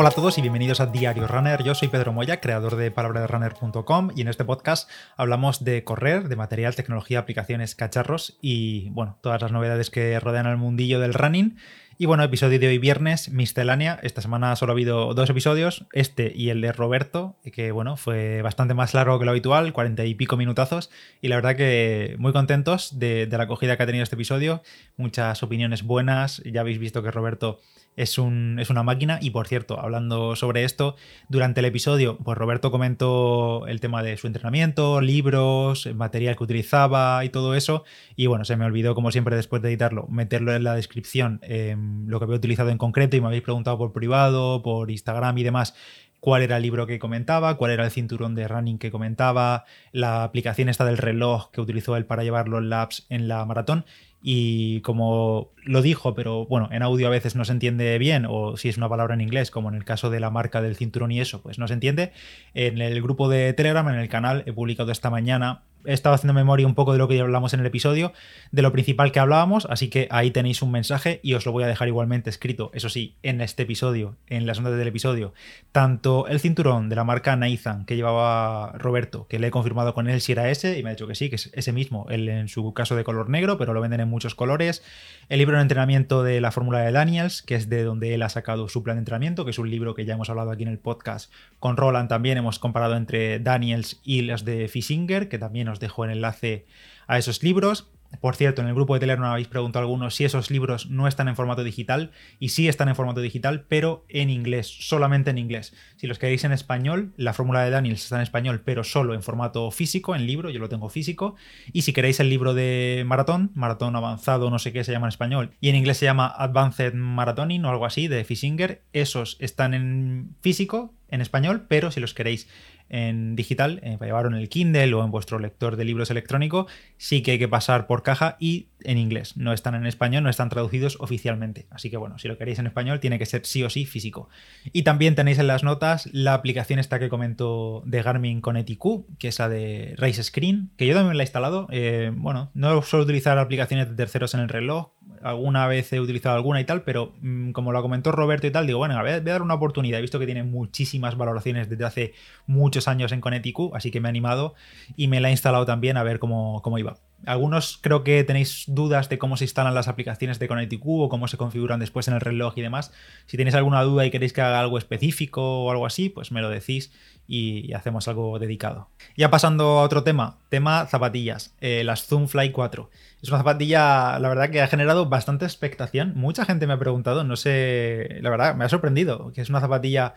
Hola a todos y bienvenidos a Diario Runner. Yo soy Pedro Moya, creador de palabraderunner.com y en este podcast hablamos de correr, de material, tecnología, aplicaciones, cacharros y bueno, todas las novedades que rodean al mundillo del running. Y bueno, episodio de hoy viernes, miscelánea. Esta semana solo ha habido dos episodios, este y el de Roberto, que bueno, fue bastante más largo que lo habitual, cuarenta y pico minutazos. Y la verdad que muy contentos de, la acogida que ha tenido este episodio. Muchas opiniones buenas. Ya habéis visto que Roberto es, un, es una máquina. Y por cierto, hablando sobre esto, durante el episodio, pues Roberto comentó el tema de su entrenamiento, libros, material que utilizaba y todo eso. Y bueno, se me olvidó, como siempre, después de editarlo, meterlo en la descripción, eh, lo que había utilizado en concreto. Y me habéis preguntado por privado, por Instagram y demás cuál era el libro que comentaba, cuál era el cinturón de running que comentaba, la aplicación esta del reloj que utilizó él para llevar los laps en la maratón y como lo dijo, pero bueno, en audio a veces no se entiende bien, o si es una palabra en inglés, como en el caso de la marca del cinturón y eso, pues no se entiende. En el grupo de Telegram, en el canal, he publicado esta mañana he estado haciendo memoria un poco de lo que ya hablamos en el episodio, de lo principal que hablábamos, así que ahí tenéis un mensaje y os lo voy a dejar igualmente escrito, eso sí, en este episodio, en las notas del episodio, tanto el cinturón de la marca Nathan que llevaba Roberto, que le he confirmado con él si era ese y me ha dicho que sí, que es ese mismo, él en su caso de color negro, pero lo venden en muchos colores, el libro de entrenamiento de la fórmula de Daniels, que es de donde él ha sacado su plan de entrenamiento, que es un libro que ya hemos hablado aquí en el podcast con Roland también, hemos comparado entre Daniels y las de Fisinger, que también os dejo el enlace a esos libros. Por cierto, en el grupo de Telegram habéis preguntado algunos si esos libros no están en formato digital y sí están en formato digital, pero en inglés, solamente en inglés. Si los queréis en español, la fórmula de Daniels está en español, pero solo en formato físico, en libro, yo lo tengo físico. Y si queréis el libro de maratón, maratón avanzado, no sé qué se llama en español, y en inglés se llama Advanced Marathoning o algo así, de Fisinger, esos están en físico, en español, pero si los queréis en digital, eh, para llevarlo en el Kindle o en vuestro lector de libros electrónico, sí que hay que pasar por caja y en inglés. No están en español, no están traducidos oficialmente. Así que bueno, si lo queréis en español, tiene que ser sí o sí físico. Y también tenéis en las notas la aplicación esta que comento de Garmin con ETQ, que es la de Race Screen, que yo también la he instalado. Eh, bueno, no suelo utilizar aplicaciones de terceros en el reloj. Alguna vez he utilizado alguna y tal, pero mm, como lo comentó Roberto y tal, digo, bueno, voy a, voy a dar una oportunidad. He visto que tiene muchísimas valoraciones desde hace muchos años en Coneticu, así que me he animado y me la he instalado también a ver cómo, cómo iba. Algunos creo que tenéis dudas de cómo se instalan las aplicaciones de Coneticu o cómo se configuran después en el reloj y demás. Si tenéis alguna duda y queréis que haga algo específico o algo así, pues me lo decís y hacemos algo dedicado. Ya pasando a otro tema, tema zapatillas, eh, las Zoom Fly 4. Es una zapatilla, la verdad, que ha generado bastante expectación. Mucha gente me ha preguntado, no sé, la verdad, me ha sorprendido, que es una zapatilla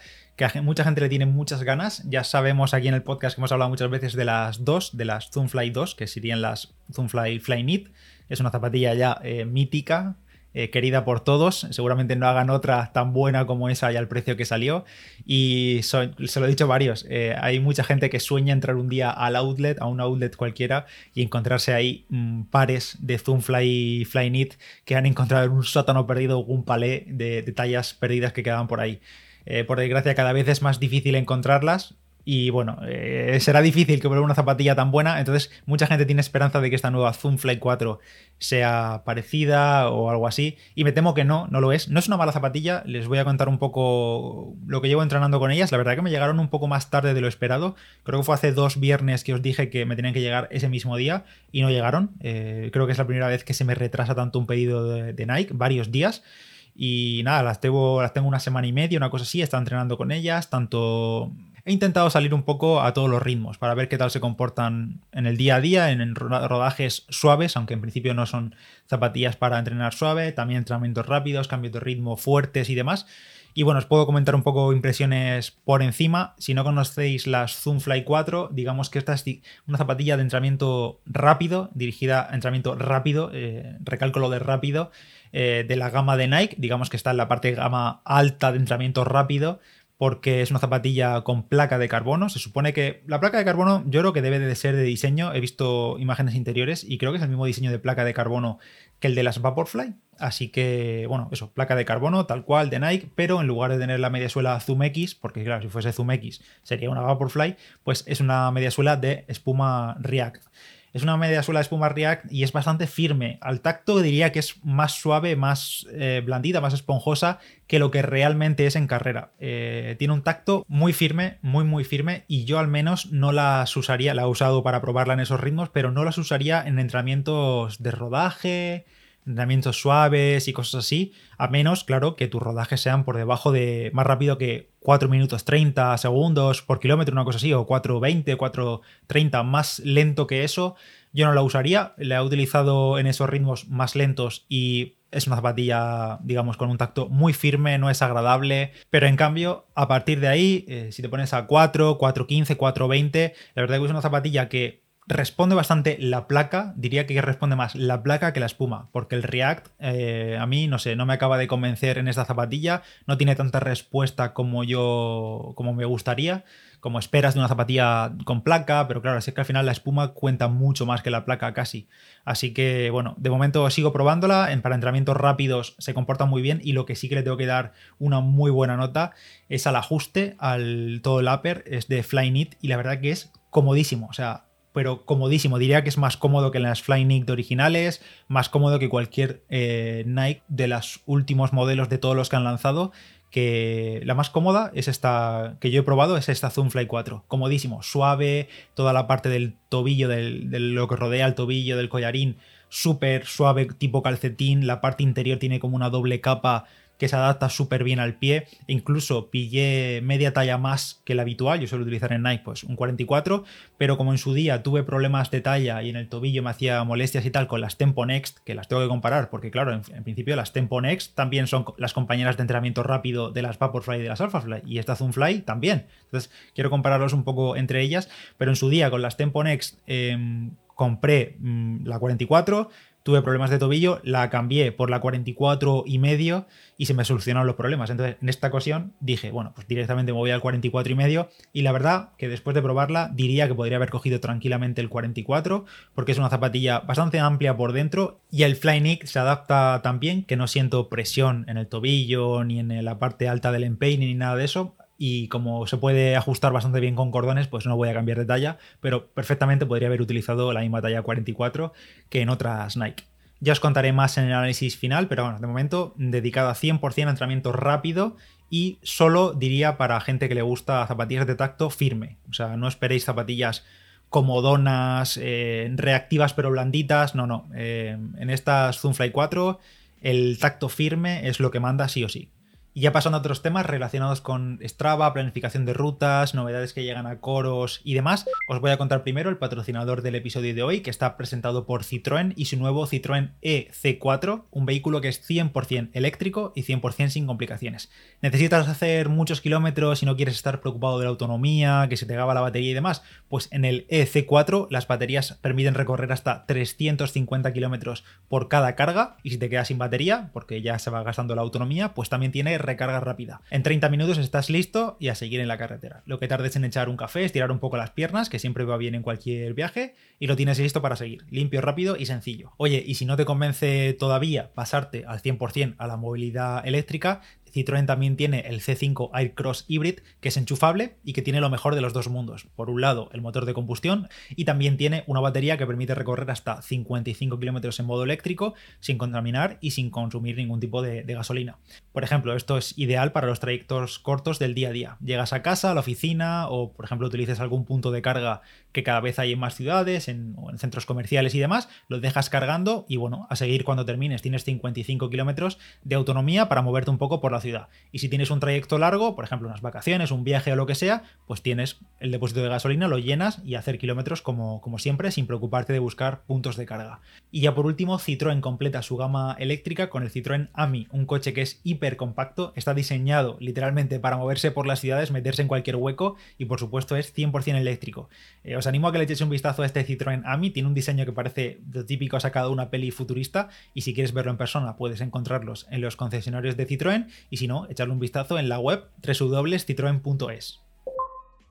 que mucha gente le tiene muchas ganas. Ya sabemos aquí en el podcast que hemos hablado muchas veces de las dos, de las Zoomfly 2, que serían las Zoomfly Flyknit. Es una zapatilla ya eh, mítica, eh, querida por todos. Seguramente no hagan otra tan buena como esa y al precio que salió. Y se lo he dicho varios. Eh, hay mucha gente que sueña entrar un día al outlet, a un outlet cualquiera, y encontrarse ahí mm, pares de Zoomfly Flyknit que han encontrado en un sótano perdido un palé de, de tallas perdidas que quedaban por ahí. Eh, por desgracia, cada vez es más difícil encontrarlas. Y bueno, eh, será difícil que vuelva una zapatilla tan buena. Entonces, mucha gente tiene esperanza de que esta nueva Zoom Fly 4 sea parecida o algo así. Y me temo que no, no lo es. No es una mala zapatilla. Les voy a contar un poco lo que llevo entrenando con ellas. La verdad que me llegaron un poco más tarde de lo esperado. Creo que fue hace dos viernes que os dije que me tenían que llegar ese mismo día y no llegaron. Eh, creo que es la primera vez que se me retrasa tanto un pedido de Nike, varios días. Y nada, las tengo, las tengo una semana y media, una cosa así, estado entrenando con ellas, tanto... He intentado salir un poco a todos los ritmos para ver qué tal se comportan en el día a día, en rodajes suaves, aunque en principio no son zapatillas para entrenar suave, también entrenamientos rápidos, cambios de ritmo fuertes y demás. Y bueno, os puedo comentar un poco impresiones por encima. Si no conocéis las Zoom Fly 4, digamos que esta es una zapatilla de entrenamiento rápido, dirigida a entrenamiento rápido, eh, recálculo de rápido, eh, de la gama de Nike, digamos que está en la parte de gama alta de entrenamiento rápido, porque es una zapatilla con placa de carbono. Se supone que la placa de carbono yo creo que debe de ser de diseño. He visto imágenes interiores y creo que es el mismo diseño de placa de carbono que el de las Vaporfly. Así que, bueno, eso, placa de carbono tal cual de Nike, pero en lugar de tener la media suela Zoom X, porque claro, si fuese Zoom X sería una Vaporfly, pues es una media suela de espuma React. Es una media suela de espuma React y es bastante firme. Al tacto diría que es más suave, más eh, blandita, más esponjosa que lo que realmente es en carrera. Eh, tiene un tacto muy firme, muy muy firme y yo al menos no las usaría, la he usado para probarla en esos ritmos, pero no las usaría en entrenamientos de rodaje, entrenamientos suaves y cosas así, a menos, claro, que tus rodajes sean por debajo de más rápido que 4 minutos 30 segundos por kilómetro, una cosa así, o 4.20, 4.30, más lento que eso, yo no la usaría, la he utilizado en esos ritmos más lentos y es una zapatilla, digamos, con un tacto muy firme, no es agradable, pero en cambio, a partir de ahí, eh, si te pones a 4, 4.15, 4.20, la verdad que es una zapatilla que responde bastante la placa, diría que responde más la placa que la espuma, porque el React eh, a mí, no sé, no me acaba de convencer en esta zapatilla, no tiene tanta respuesta como yo, como me gustaría, como esperas de una zapatilla con placa, pero claro, es que al final la espuma cuenta mucho más que la placa casi. Así que bueno, de momento sigo probándola, para entrenamientos rápidos se comporta muy bien y lo que sí que le tengo que dar una muy buena nota es al ajuste, al todo el upper, es de Flyknit y la verdad que es comodísimo, o sea, pero comodísimo. Diría que es más cómodo que las Flyknit originales, más cómodo que cualquier eh, Nike de los últimos modelos de todos los que han lanzado. Que la más cómoda es esta que yo he probado, es esta Zoomfly 4. Comodísimo, suave, toda la parte del tobillo, de lo que rodea el tobillo, del collarín, súper suave, tipo calcetín. La parte interior tiene como una doble capa que se adapta súper bien al pie. Incluso pillé media talla más que la habitual. Yo suelo utilizar en Nike pues un 44, pero como en su día tuve problemas de talla y en el tobillo me hacía molestias y tal con las Tempo Next, que las tengo que comparar, porque claro, en, principio las Tempo Next también son las compañeras de entrenamiento rápido de las Vaporfly y de las Alphafly, y esta Zoomfly también. Entonces quiero compararlos un poco entre ellas, pero en su día con las Tempo Next em, compré mm, la 44 tuve problemas de tobillo, la cambié por la 44 y medio y se me solucionaron los problemas. Entonces, en esta ocasión dije, bueno, pues directamente me voy al 44 y medio y la verdad que después de probarla diría que podría haber cogido tranquilamente el 44 porque es una zapatilla bastante amplia por dentro y el Flyknit se adapta tan bien que no siento presión en el tobillo ni en la parte alta del empeine ni nada de eso y como se puede ajustar bastante bien con cordones, pues no voy a cambiar de talla, pero perfectamente podría haber utilizado la misma talla 44 que en otras Nike. Ya os contaré más en el análisis final, pero bueno, de momento dedicado a 100% a entrenamiento rápido y solo diría para gente que le gusta zapatillas de tacto firme. O sea, no esperéis zapatillas comodonas, eh, reactivas pero blanditas. No, no. Eh, en estas Zoomfly 4 el tacto firme es lo que manda sí o sí. Y ya pasando a otros temas relacionados con Strava, planificación de rutas, novedades que llegan a coros y demás, os voy a contar primero el patrocinador del episodio de hoy, que está presentado por Citroën y su nuevo Citroën EC4, un vehículo que es 100% eléctrico y 100% sin complicaciones. ¿Necesitas hacer muchos kilómetros y no quieres estar preocupado de la autonomía, que se te acaba la batería y demás? Pues en el EC4 las baterías permiten recorrer hasta 350 kilómetros por cada carga y si te quedas sin batería, porque ya se va gastando la autonomía, pues también tiene recarga rápida. En 30 minutos estás listo y a seguir en la carretera. Lo que tardes en echar un café, estirar un poco las piernas, que siempre va bien en cualquier viaje, y lo tienes listo para seguir. Limpio, rápido y sencillo. Oye, y si no te convence todavía pasarte al 100% a la movilidad eléctrica, Citroën también tiene el C5 Aircross Hybrid, que es enchufable y que tiene lo mejor de los dos mundos. Por un lado, el motor de combustión y también tiene una batería que permite recorrer hasta 55 kilómetros en modo eléctrico sin contaminar y sin consumir ningún tipo de, gasolina. Por ejemplo, esto es ideal para los trayectos cortos del día a día. Llegas a casa, a la oficina o, por ejemplo, utilices algún punto de carga que cada vez hay en más ciudades, en, en centros comerciales y demás, lo dejas cargando y bueno, a seguir cuando termines tienes 55 kilómetros de autonomía para moverte un poco por la ciudad. Y si tienes un trayecto largo, por ejemplo, unas vacaciones, un viaje o lo que sea, pues tienes el depósito de gasolina, lo llenas y hacer kilómetros como, como siempre, sin preocuparte de buscar puntos de carga. Y ya por último, Citroën completa su gama eléctrica con el Citroën AMI, un coche que es hiper compacto, está diseñado literalmente para moverse por las ciudades, meterse en cualquier hueco y por supuesto es 100% eléctrico. Eh, os animo a que le echéis un vistazo a este Citroën AMI, tiene un diseño que parece lo típico sacado de una peli futurista y si quieres verlo en persona puedes encontrarlos en los concesionarios de Citroën y si no, echarle un vistazo en la web www.citroen.es.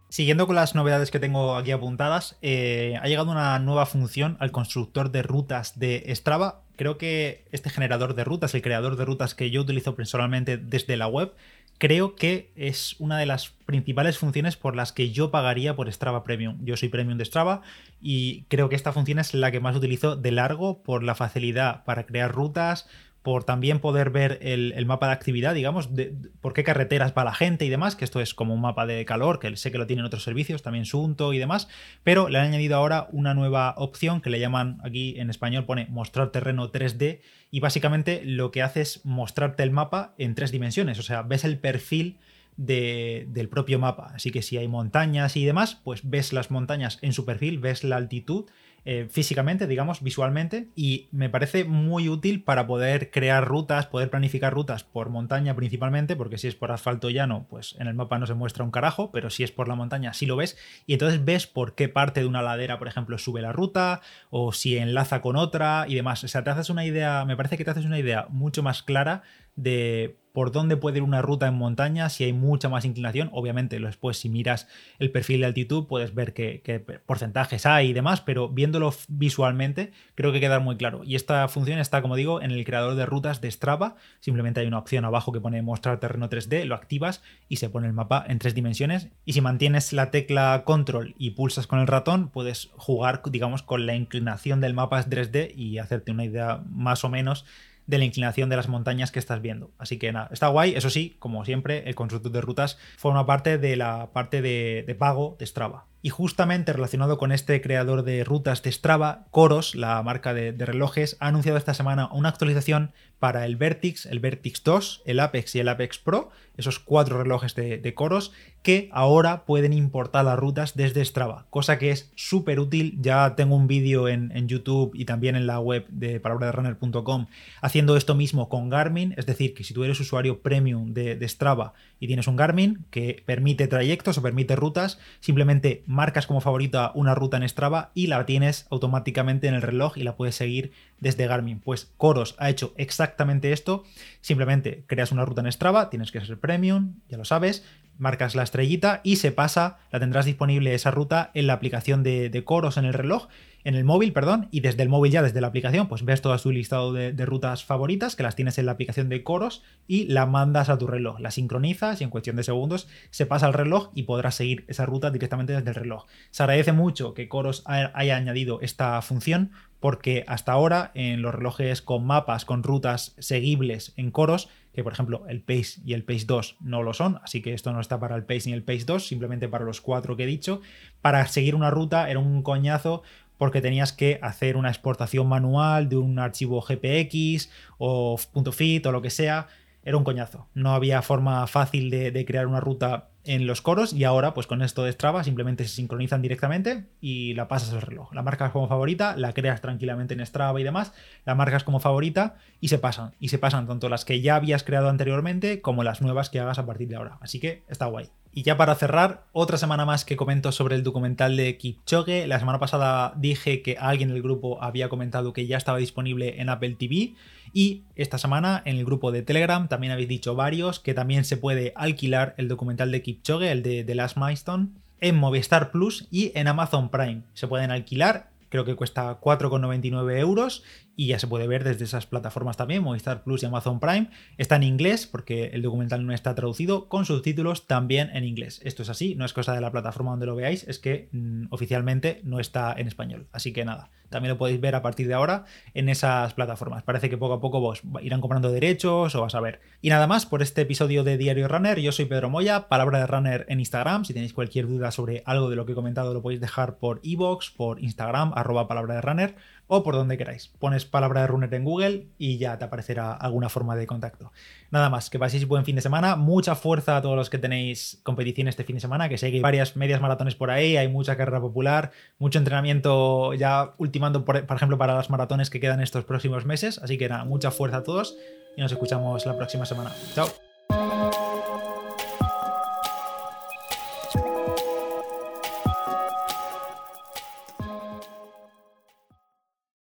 Siguiendo con las novedades que tengo aquí apuntadas, eh, ha llegado una nueva función al constructor de rutas de Strava. Creo que este generador de rutas, el creador de rutas que yo utilizo personalmente desde la web, creo que es una de las principales funciones por las que yo pagaría por Strava Premium. Yo soy Premium de Strava y creo que esta función es la que más utilizo de largo por la facilidad para crear rutas, por también poder ver el, mapa de actividad, digamos, por qué carreteras va la gente y demás, que esto es como un mapa de calor, que sé que lo tienen otros servicios, también Sunto y demás, pero le han añadido ahora una nueva opción que le llaman aquí en español, pone mostrar terreno 3D, y básicamente lo que hace es mostrarte el mapa en tres dimensiones, o sea, ves el perfil del propio mapa. Así que si hay montañas y demás, pues ves las montañas en su perfil, ves la altitud eh, físicamente, digamos, visualmente, y me parece muy útil para poder crear rutas, poder planificar rutas por montaña principalmente, porque si es por asfalto llano, pues en el mapa no se muestra un carajo, pero si es por la montaña sí lo ves, y entonces ves por qué parte de una ladera, por ejemplo, sube la ruta, o si enlaza con otra y demás. O sea, te haces una idea, me parece que te haces una idea mucho más clara de por dónde puede ir una ruta en montaña, si hay mucha más inclinación. Obviamente, después, si miras el perfil de altitud, puedes ver qué, porcentajes hay y demás, pero viéndolo visualmente, creo que queda muy claro. Y esta función está, como digo, en el creador de rutas de Strava. Simplemente hay una opción abajo que pone mostrar terreno 3D, lo activas y se pone el mapa en tres dimensiones. Y si mantienes la tecla control y pulsas con el ratón, puedes jugar, digamos, con la inclinación del mapa en 3D y hacerte una idea más o menos de la inclinación de las montañas que estás viendo. Así que nada, está guay. Eso sí, como siempre, el constructor de rutas forma parte de la parte de, de pago de Strava. Y justamente relacionado con este creador de rutas de Strava, Coros, la marca de, relojes, ha anunciado esta semana una actualización para el Vertix, el Vertix 2, el Apex y el Apex Pro, esos cuatro relojes de, Coros, que ahora pueden importar las rutas desde Strava, cosa que es súper útil. Ya tengo un vídeo en, YouTube y también en la web de palabraderunner.com haciendo esto mismo con Garmin, es decir, que si tú eres usuario premium de, de Strava y tienes un Garmin que permite trayectos o permite rutas, simplemente marcas como favorita una ruta en Strava y la tienes automáticamente en el reloj y la puedes seguir desde Garmin. Pues Coros ha hecho exactamente esto. Simplemente creas una ruta en Strava, tienes que ser premium, ya lo sabes, marcas la estrellita y se pasa, la tendrás disponible esa ruta en la aplicación de, de Coros en el reloj en el móvil, perdón, y desde el móvil ya, desde la aplicación, pues ves todo tu listado de, rutas favoritas, que las tienes en la aplicación de Coros, y la mandas a tu reloj, la sincronizas y en cuestión de segundos se pasa al reloj y podrás seguir esa ruta directamente desde el reloj. Se agradece mucho que Coros haya añadido esta función, porque hasta ahora en los relojes con mapas, con rutas seguibles en Coros, que por ejemplo el Pace y el Pace 2 no lo son, así que esto no está para el Pace ni el Pace 2, simplemente para los cuatro que he dicho, para seguir una ruta era un coñazo porque tenías que hacer una exportación manual de un archivo GPX o .fit o lo que sea. Era un coñazo. No había forma fácil de, de crear una ruta en los coros y ahora pues con esto de Strava simplemente se sincronizan directamente y la pasas al reloj. La marcas como favorita, la creas tranquilamente en Strava y demás, la marcas como favorita y se pasan. Y se pasan tanto las que ya habías creado anteriormente como las nuevas que hagas a partir de ahora. Así que está guay. Y ya para cerrar, otra semana más que comento sobre el documental de Kipchoge. La semana pasada dije que alguien del grupo había comentado que ya estaba disponible en Apple TV. Y esta semana en el grupo de Telegram también habéis dicho varios que también se puede alquilar el documental de Kipchoge, el de The Last Milestone, en Movistar Plus y en Amazon Prime. Se pueden alquilar, creo que cuesta 4,99 euros y ya se puede ver desde esas plataformas también, Movistar Plus y Amazon Prime. Está en inglés porque el documental no está traducido, con subtítulos también en inglés. Esto es así, no es cosa de la plataforma donde lo veáis, es que mm, oficialmente no está en español. Así que nada, también lo podéis ver a partir de ahora en esas plataformas. Parece que poco a poco vos irán comprando derechos o vas a ver. Y nada más por este episodio de Diario Runner. Yo soy Pedro Moya, palabra de runner en Instagram. Si tenéis cualquier duda sobre algo de lo que he comentado, lo podéis dejar por iVoox, por Instagram, arroba palabra de runner o por donde queráis. Pones palabra de runner en Google y ya te aparecerá alguna forma de contacto. Nada más, que paséis buen fin de semana, mucha fuerza a todos los que tenéis competición este fin de semana, que sé que hay varias medias maratones por ahí, hay mucha carrera popular, mucho entrenamiento ya ultimando, por, por ejemplo, para las maratones que quedan estos próximos meses, así que nada, mucha fuerza a todos y nos escuchamos la próxima semana. Chao.